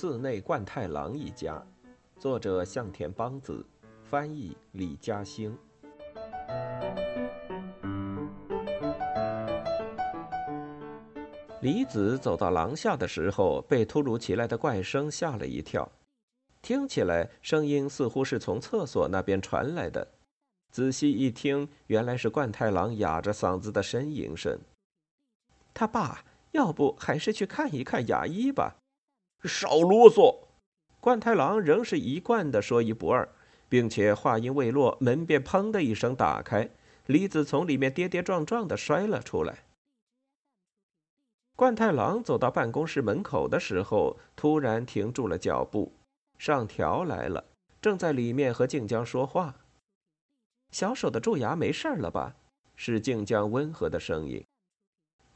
寺内贯太郎一家，作者向田邦子，翻译李嘉兴。李子走到廊下的时候，被突如其来的怪声吓了一跳，听起来声音似乎是从厕所那边传来的。仔细一听，原来是贯太郎哑着嗓子的呻吟声。他爸，要不还是去看一看牙医吧。少啰嗦！贯太郎仍是一贯的说一不二，并且话音未落，门便砰的一声打开，李子从里面跌跌撞撞的摔了出来。贯太郎走到办公室门口的时候，突然停住了脚步。上条来了，正在里面和静江说话。小手的蛀牙没事了吧？是静江温和的声音。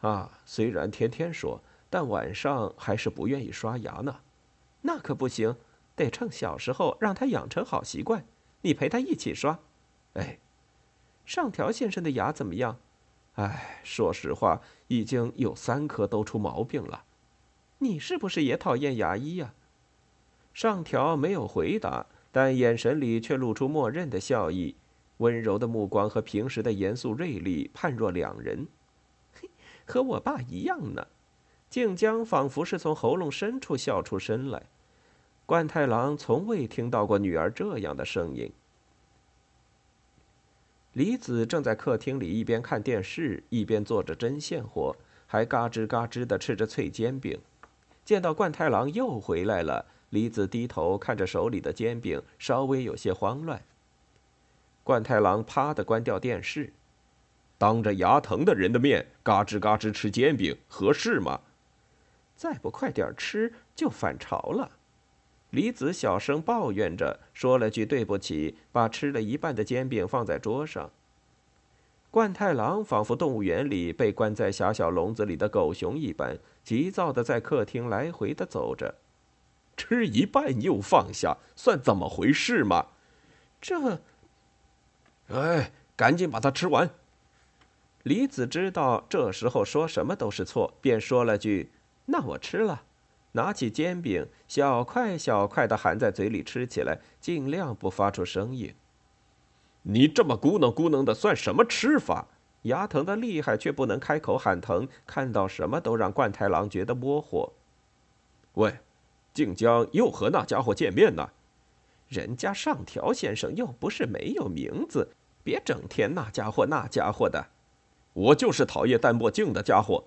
啊，虽然天天说。但晚上还是不愿意刷牙呢，那可不行，得趁小时候让他养成好习惯。你陪他一起刷。哎，上条先生的牙怎么样？哎，说实话，已经有三颗都出毛病了。你是不是也讨厌牙医呀？上条没有回答，但眼神里却露出默认的笑意，温柔的目光和平时的严肃锐利判若两人。嘿，和我爸一样呢。静江仿佛是从喉咙深处笑出声来。冠太郎从未听到过女儿这样的声音。李子正在客厅里一边看电视一边做着针线活，还嘎吱嘎吱地吃着脆煎饼。见到冠太郎又回来了，李子低头看着手里的煎饼，稍微有些慌乱。冠太郎啪地关掉电视，当着牙疼的人的面嘎吱嘎吱吃煎饼，合适吗？再不快点吃，就反潮了。李子小声抱怨着，说了句“对不起”，把吃了一半的煎饼放在桌上。冠太郎仿佛动物园里被关在狭小笼子里的狗熊一般，急躁的在客厅来回的走着。吃一半又放下，算怎么回事嘛？这……哎，赶紧把它吃完。李子知道这时候说什么都是错，便说了句。那我吃了，拿起煎饼，小块小块的含在嘴里吃起来，尽量不发出声音。你这么咕哝咕哝的，算什么吃法？牙疼的厉害，却不能开口喊疼，看到什么都让冠太郎觉得窝火。喂，静江又和那家伙见面呢？人家上条先生又不是没有名字，别整天那家伙那家伙的。我就是讨厌戴墨镜的家伙。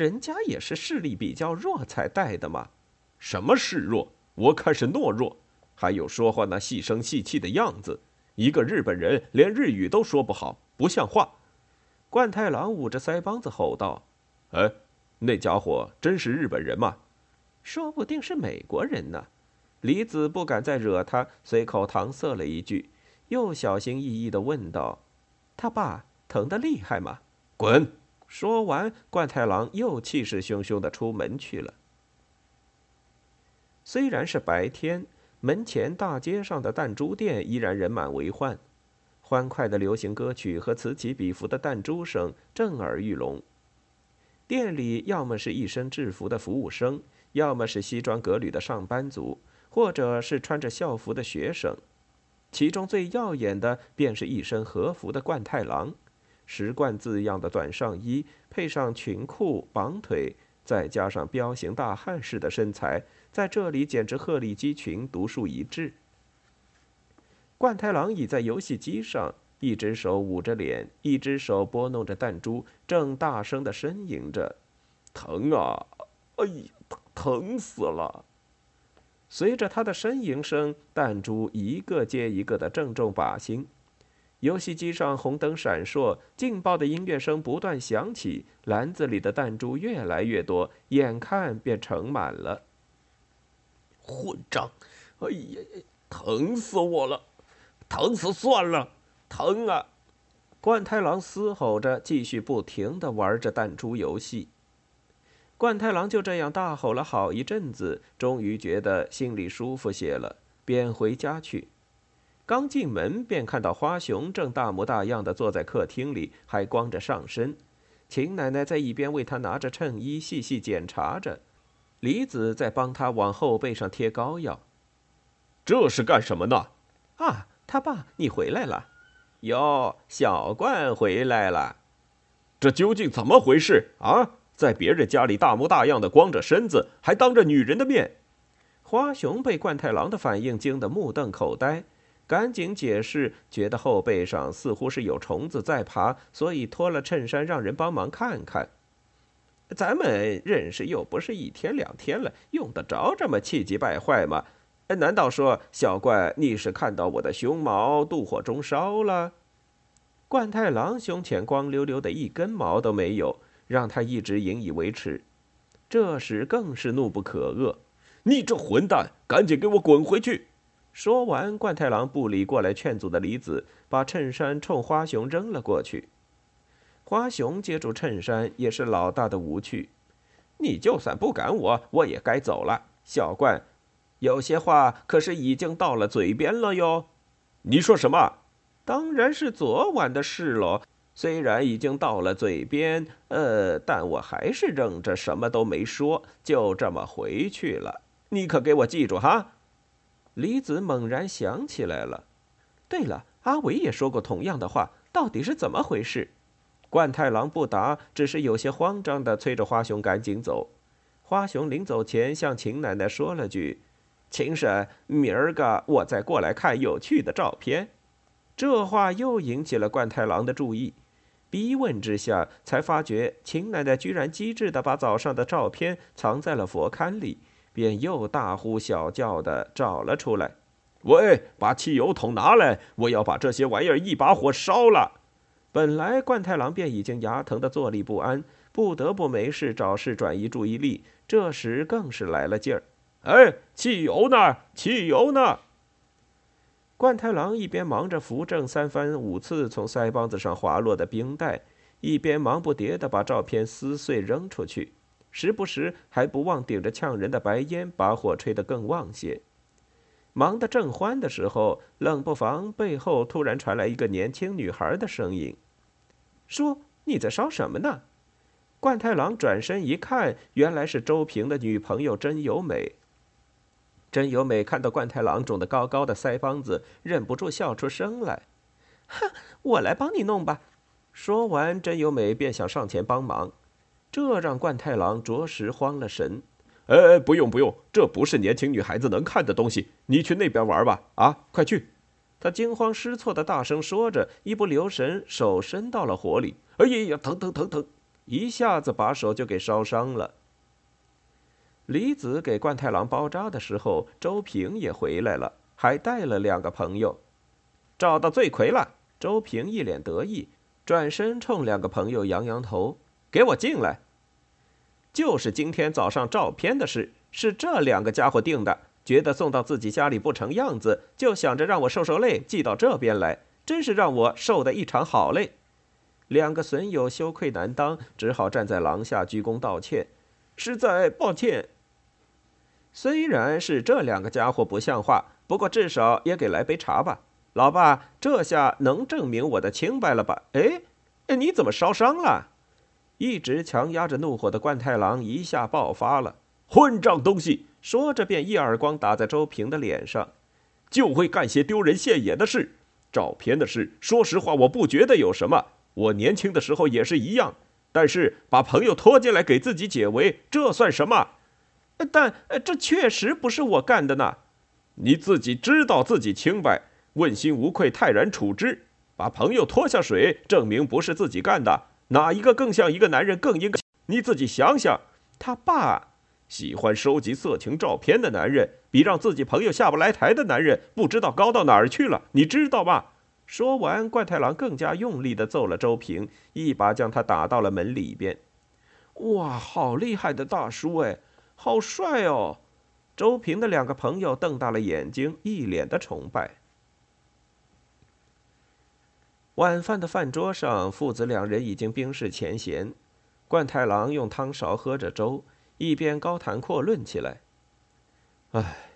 人家也是视力比较弱才带的嘛，什么示弱？我看是懦弱。还有说话那细声细气的样子，一个日本人连日语都说不好，不像话。冠太郎捂着腮帮子吼道：“哎，那家伙真是日本人吗？说不定是美国人呢。”李子不敢再惹他，随口搪塞了一句，又小心翼翼的问道：“他爸疼得厉害吗？”滚！说完，冠太郎又气势汹汹的出门去了。虽然是白天，门前大街上的弹珠店依然人满为患，欢快的流行歌曲和此起彼伏的弹珠声震耳欲聋。店里要么是一身制服的服务生，要么是西装革履的上班族，或者是穿着校服的学生，其中最耀眼的便是一身和服的冠太郎。石冠字样的短上衣，配上裙裤绑腿，再加上彪形大汉式的身材，在这里简直鹤立鸡群，独树一帜。冠太郎倚在游戏机上，一只手捂着脸，一只手拨弄着弹珠，正大声的呻吟着：“疼啊！哎呀，疼死了！”随着他的呻吟声，弹珠一个接一个的正中靶心。游戏机上红灯闪烁，劲爆的音乐声不断响起，篮子里的弹珠越来越多，眼看便盛满了。混账！哎呀，疼死我了！疼死算了，疼啊！冠太郎嘶吼着，继续不停地玩着弹珠游戏。冠太郎就这样大吼了好一阵子，终于觉得心里舒服些了，便回家去。刚进门，便看到花熊正大模大样的坐在客厅里，还光着上身。秦奶奶在一边为他拿着衬衣，细细检查着。李子在帮他往后背上贴膏药。这是干什么呢？啊，他爸，你回来了。哟，小冠回来了。这究竟怎么回事啊？在别人家里大模大样的光着身子，还当着女人的面。花熊被冠太郎的反应惊得目瞪口呆，赶紧解释，觉得后背上似乎是有虫子在爬，所以脱了衬衫让人帮忙看看。咱们认识又不是一天两天了，用得着这么气急败坏吗？难道说小怪你是看到我的胸毛妒火中烧了？冠太郎胸前光溜溜的一根毛都没有。让他一直引以为耻，这时更是怒不可遏。你这混蛋，赶紧给我滚回去！说完，冠太郎不理过来劝阻的李子，把衬衫冲花熊扔了过去。花熊接住衬衫，也是老大的无趣。你就算不赶我，我也该走了。小冠，有些话可是已经到了嘴边了哟。你说什么？当然是昨晚的事喽。虽然已经到了嘴边，呃，但我还是忍着什么都没说，就这么回去了。你可给我记住哈！李子猛然想起来了，对了，阿伟也说过同样的话，到底是怎么回事？冠太郎不答，只是有些慌张的催着花熊赶紧走。花熊临走前向秦奶奶说了句：“秦婶，明儿个我再过来看有趣的照片。”这话又引起了冠太郎的注意。逼问之下，才发觉秦奶奶居然机智地把早上的照片藏在了佛龛里，便又大呼小叫地找了出来。喂，把汽油桶拿来，我要把这些玩意儿一把火烧了。本来冠太郎便已经牙疼得坐立不安，不得不没事找事转移注意力，这时更是来了劲儿。哎，汽油呢？汽油呢？冠太郎一边忙着扶正三番五次从腮帮子上滑落的冰袋，一边忙不迭地把照片撕碎扔出去，时不时还不忘顶着呛人的白烟把火吹得更旺些。忙得正欢的时候，冷不防背后突然传来一个年轻女孩的声音：“说你在烧什么呢？”冠太郎转身一看，原来是周平的女朋友真由美。真由美看到冠太郎肿得高高的腮帮子，忍不住笑出声来。哼，我来帮你弄吧。说完，真由美便想上前帮忙，这让冠太郎着实慌了神。哎，不用不用，这不是年轻女孩子能看的东西。你去那边玩吧。啊，快去！他惊慌失措的大声说着，一不留神手伸到了火里。哎呀呀，疼疼疼疼！一下子把手就给烧伤了。李子给冠太郎包扎的时候，周平也回来了，还带了两个朋友。找到罪魁了，周平一脸得意，转身冲两个朋友扬扬头：“给我进来！”就是今天早上照片的事，是这两个家伙定的。觉得送到自己家里不成样子，就想着让我受受累，寄到这边来，真是让我受的一场好累。两个损友羞愧难当，只好站在廊下鞠躬道歉：“实在抱歉。”虽然是这两个家伙不像话，不过至少也给来杯茶吧。老爸，这下能证明我的清白了吧？哎，你怎么烧伤了？一直强压着怒火的冠太郎一下爆发了：“混账东西！”说着便一耳光打在周平的脸上。就会干些丢人现眼的事。照片的事，说实话，我不觉得有什么。我年轻的时候也是一样。但是把朋友拖进来给自己解围，这算什么？但这确实不是我干的呢，你自己知道自己清白，问心无愧，泰然处之。把朋友拖下水，证明不是自己干的，哪一个更像一个男人？更应该你自己想想。他爸喜欢收集色情照片的男人，比让自己朋友下不来台的男人不知道高到哪儿去了，你知道吗？说完，冠太郎更加用力地揍了周平，一把将他打到了门里边。哇，好厉害的大叔哎！好帅哦！周平的两个朋友瞪大了眼睛，一脸的崇拜。晚饭的饭桌上，父子两人已经冰释前嫌。冠太郎用汤勺喝着粥，一边高谈阔论起来：“唉，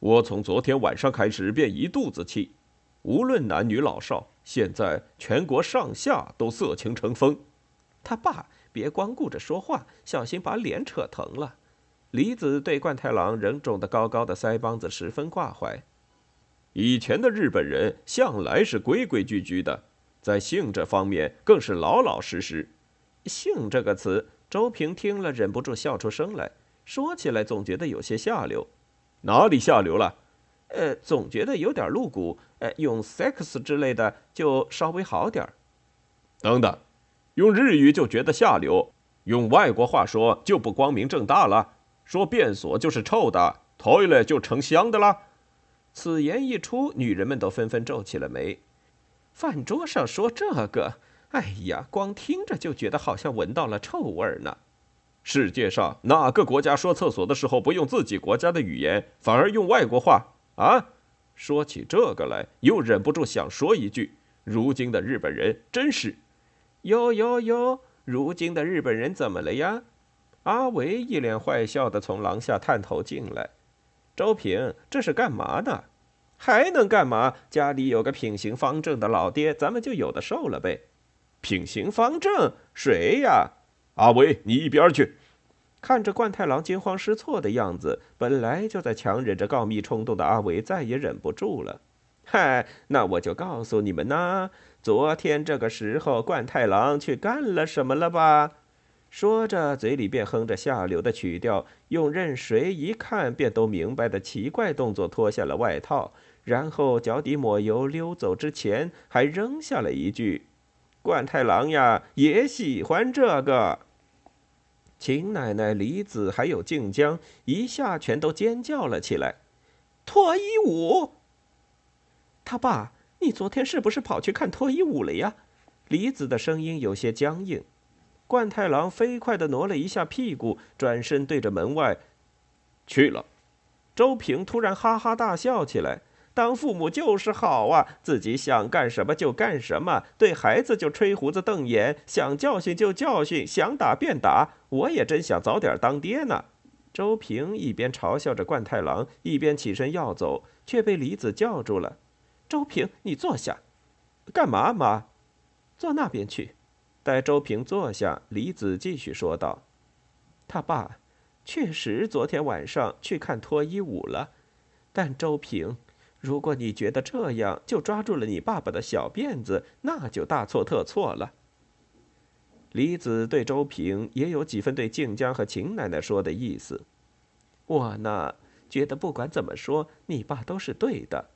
我从昨天晚上开始便一肚子气。无论男女老少，现在全国上下都色情成风。他爸，别光顾着说话，小心把脸扯疼了。”李子对冠太郎仍肿得高高的腮帮子十分挂怀。以前的日本人向来是规规矩矩的，在性这方面更是老老实实。性这个词，周平听了忍不住笑出声来。说起来总觉得有些下流。哪里下流了？呃，总觉得有点露骨。呃，用 sex 之类的就稍微好点儿。等等，用日语就觉得下流，用外国话说就不光明正大了。说便所就是臭的，toilet 就成香的啦。此言一出，女人们都纷纷皱起了眉。饭桌上说这个，哎呀，光听着就觉得好像闻到了臭味呢。世界上哪个国家说厕所的时候不用自己国家的语言，反而用外国话啊？说起这个来，又忍不住想说一句：如今的日本人真是……哟哟哟！如今的日本人怎么了呀？阿维一脸坏笑的从廊下探头进来，周平，这是干嘛呢？还能干嘛？家里有个品行方正的老爹，咱们就有的受了呗。品行方正？谁呀？阿维，你一边去！看着冠太郎惊慌失措的样子，本来就在强忍着告密冲动的阿维再也忍不住了。嗨，那我就告诉你们呐，昨天这个时候，冠太郎去干了什么了吧？说着，嘴里便哼着下流的曲调，用任谁一看便都明白的奇怪动作脱下了外套，然后脚底抹油，溜走之前还扔下了一句：“冠太郎呀，也喜欢这个。”秦奶奶、李子还有静江一下全都尖叫了起来：“脱衣舞！”他爸，你昨天是不是跑去看脱衣舞了呀？李子的声音有些僵硬。冠太郎飞快地挪了一下屁股，转身对着门外去了。周平突然哈哈大笑起来：“当父母就是好啊，自己想干什么就干什么，对孩子就吹胡子瞪眼，想教训就教训，想打便打。我也真想早点当爹呢。”周平一边嘲笑着冠太郎，一边起身要走，却被李子叫住了：“周平，你坐下。干嘛，妈？坐那边去。”待周平坐下，李子继续说道：“他爸确实昨天晚上去看脱衣舞了，但周平，如果你觉得这样就抓住了你爸爸的小辫子，那就大错特错了。”李子对周平也有几分对静江和秦奶奶说的意思。我呢，觉得不管怎么说，你爸都是对的。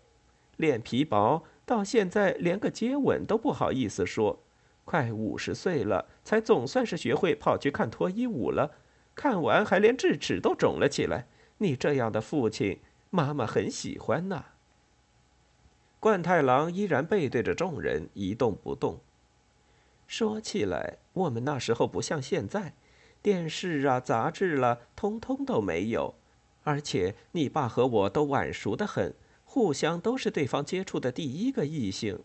脸皮薄，到现在连个接吻都不好意思说。快五十岁了，才总算是学会跑去看脱衣舞了。看完还连智齿都肿了起来。你这样的父亲，妈妈很喜欢呢。冠太郎依然背对着众人，一动不动。说起来，我们那时候不像现在，电视啊、杂志啦，通通都没有。而且你爸和我都晚熟的很，互相都是对方接触的第一个异性。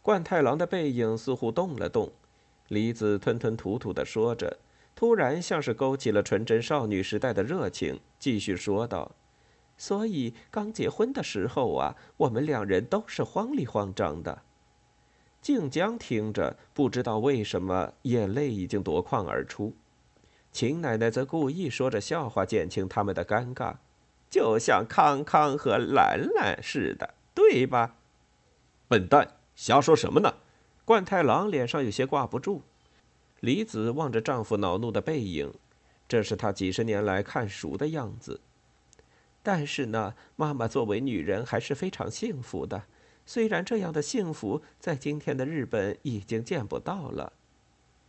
冠太郎的背影似乎动了动，李子吞吞吐吐地说着，突然像是勾起了纯真少女时代的热情，继续说道：“所以刚结婚的时候啊，我们两人都是慌里慌张的。”静江听着，不知道为什么眼泪已经夺眶而出。秦奶奶则故意说着笑话，减轻他们的尴尬，就像康康和兰兰似的，对吧？笨蛋！瞎说什么呢？冠太郎脸上有些挂不住。李子望着丈夫恼怒的背影，这是她几十年来看熟的样子。但是呢，妈妈作为女人还是非常幸福的。虽然这样的幸福在今天的日本已经见不到了。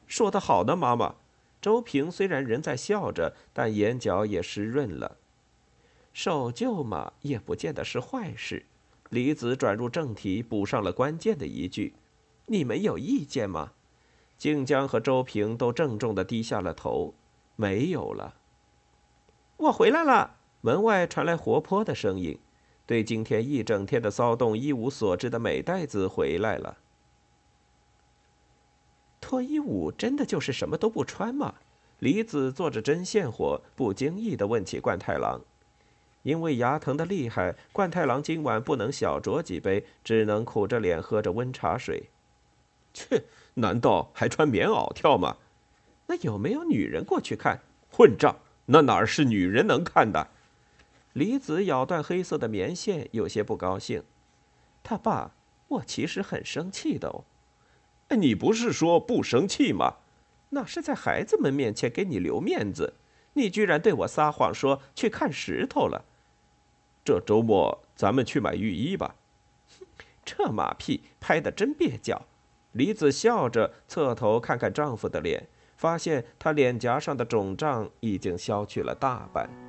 说得好呢，妈妈。周平虽然仍在笑着，但眼角也湿润了。守旧嘛，也不见得是坏事。李子转入正题，补上了关键的一句：“你们有意见吗？”静江和周平都郑重地低下了头。没有了。我回来了。门外传来活泼的声音。对今天一整天的骚动一无所知的美代子回来了。脱衣舞真的就是什么都不穿吗？李子做着针线活，不经意地问起冠太郎。因为牙疼的厉害，冠太郎今晚不能小酌几杯，只能苦着脸喝着温茶水。切，难道还穿棉袄跳吗？那有没有女人过去看？混账！那哪是女人能看的？李子咬断黑色的棉线，有些不高兴。他爸，我其实很生气的哦。你不是说不生气吗？那是在孩子们面前给你留面子。你居然对我撒谎说去看石头了。这周末咱们去买浴衣吧。这马屁拍得真蹩脚。李子笑着侧头看看丈夫的脸，发现他脸颊上的肿胀已经消去了大半。